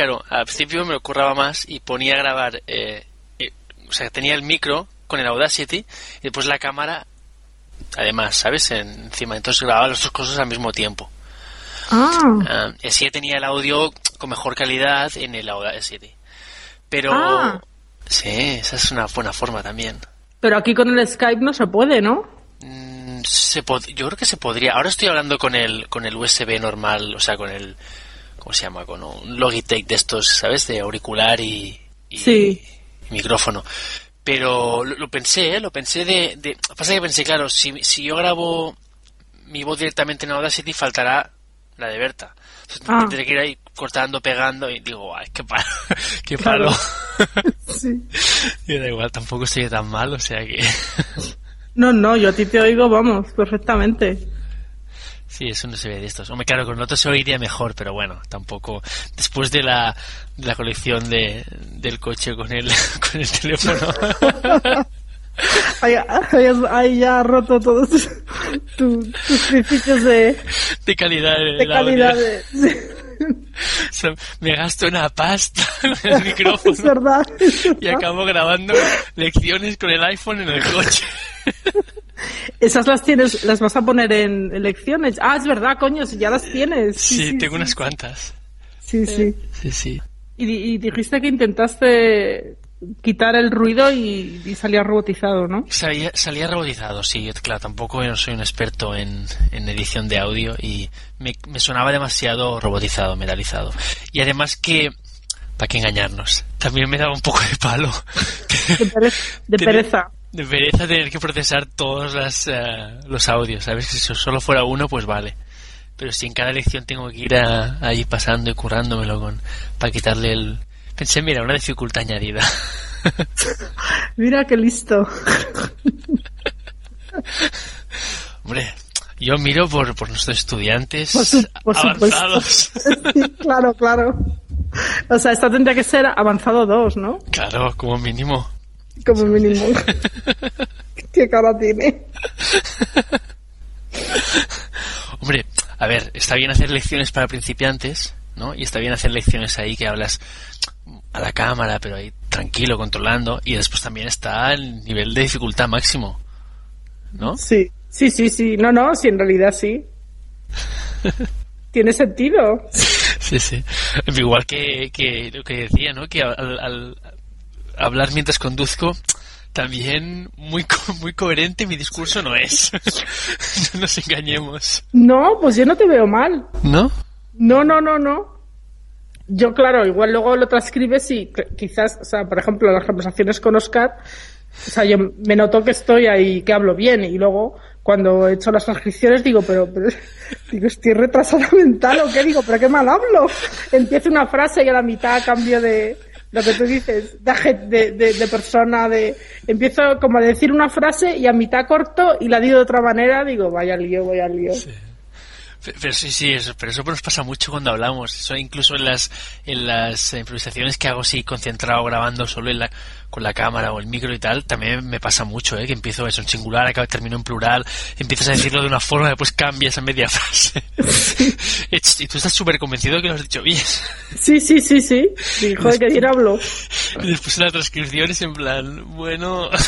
claro, al principio me lo curraba más y ponía a grabar, eh, eh, o sea, tenía el micro con el Audacity y después la cámara, además, ¿sabes? Encima, entonces grababa las dos cosas al mismo tiempo. Ah, Ah, ya tenía el audio con mejor calidad en el Audacity. Pero, Ah. sí, esa es una buena forma también. pero aquí con el Skype no se puede, ¿no? Mm, Se pod- yo creo que se podría. Ahora estoy hablando con el con el USB normal, o sea, con el ¿cómo se llama? Con un Logitech de estos, ¿sabes? De auricular y, y- Sí. y micrófono. Pero lo, lo pensé, ¿eh? Lo pensé de, de... Pasa que pensé, claro, si, si yo grabo mi voz directamente en Audacity, faltará la de Berta. Entonces, Ah. Tendré que ir ahí cortando, pegando y digo, ay, qué palo. qué Claro. palo. Sí. y da igual, tampoco estoy tan mal, o sea que... No, no, yo a ti te oigo, vamos, perfectamente. Sí, eso no se ve de estos. Hombre, claro, con otro se oiría mejor, pero bueno, tampoco. Después de la, de la colección de, del coche con el, con el teléfono. Ahí, ahí ya has roto todos tus, tu- tus principios de, de calidad. de calidad. de- sí, O sea, me gasto una pasta con el micrófono es verdad. es y verdad. acabo grabando lecciones con el iPhone en el coche. Esas las tienes, las vas a poner en elecciones. Ah, es verdad, coño, si ya las tienes. Sí, tengo unas cuantas. Sí, sí. Sí, sí. Y, di- y dijiste que intentaste quitar el ruido y, y salía robotizado, ¿no? Salía, salía robotizado, sí, claro, tampoco no soy un experto en, en edición de audio y me, me sonaba demasiado robotizado, metalizado. Y además que, para qué engañarnos, también me daba un poco de palo. De, pereza. de Tener- pereza. De pereza tener que procesar todos las, eh, los audios, ¿sabes? Si solo fuera uno, pues vale. Pero si en cada lección tengo que ir a- ahí pasando y currándomelo con, para quitarle el... Pensé, mira, una dificultad añadida. Mira qué listo. Hombre, yo miro por, por nuestros estudiantes Por, su- por supuesto. avanzados. Sí, claro, claro. O sea, esta tendría que ser avanzado 2, ¿no? Claro, como mínimo. Como mínimo. ¿Qué cara tiene? Hombre, a ver, está bien hacer lecciones para principiantes, ¿no? Y está bien hacer lecciones ahí que hablas a la cámara, pero ahí tranquilo, controlando. Y después también está el nivel de dificultad máximo, ¿no? Sí, sí, sí, sí. No, no, sí, en realidad sí. Tiene sentido. Sí, sí. Igual que, que lo que decía, ¿no? Que al, al hablar mientras conduzco, también muy, co- muy coherente mi discurso no es. no nos engañemos. No, pues yo no te veo mal. ¿No? No, no, no, no. Yo, claro, igual luego lo transcribes y quizás, o sea, por ejemplo, las conversaciones con Oscar, o sea, yo me noto que estoy ahí, que hablo bien, y luego cuando he hecho las transcripciones digo, pero, pero digo, estoy retrasada mental o qué digo, pero qué mal hablo. Empiezo una frase y a la mitad cambio de lo que tú dices, de, de, de, persona, de, empiezo como a decir una frase y a mitad corto y la digo de otra manera, digo, vaya lío, vaya lío. Pero sí, sí, eso, pero eso nos pasa mucho cuando hablamos. Eso incluso en las, en las improvisaciones que hago así concentrado grabando solo en la, con la cámara o el micro y tal, también me pasa mucho, ¿eh? Que empiezo eso en singular, acabo, termino en plural, empiezas a decirlo de una forma, después cambias a media frase. y tú estás súper convencido de que lo has dicho bien. Sí, sí, sí, sí. Dijo de que bien hablo. Y después en la transcripción es en plan, bueno...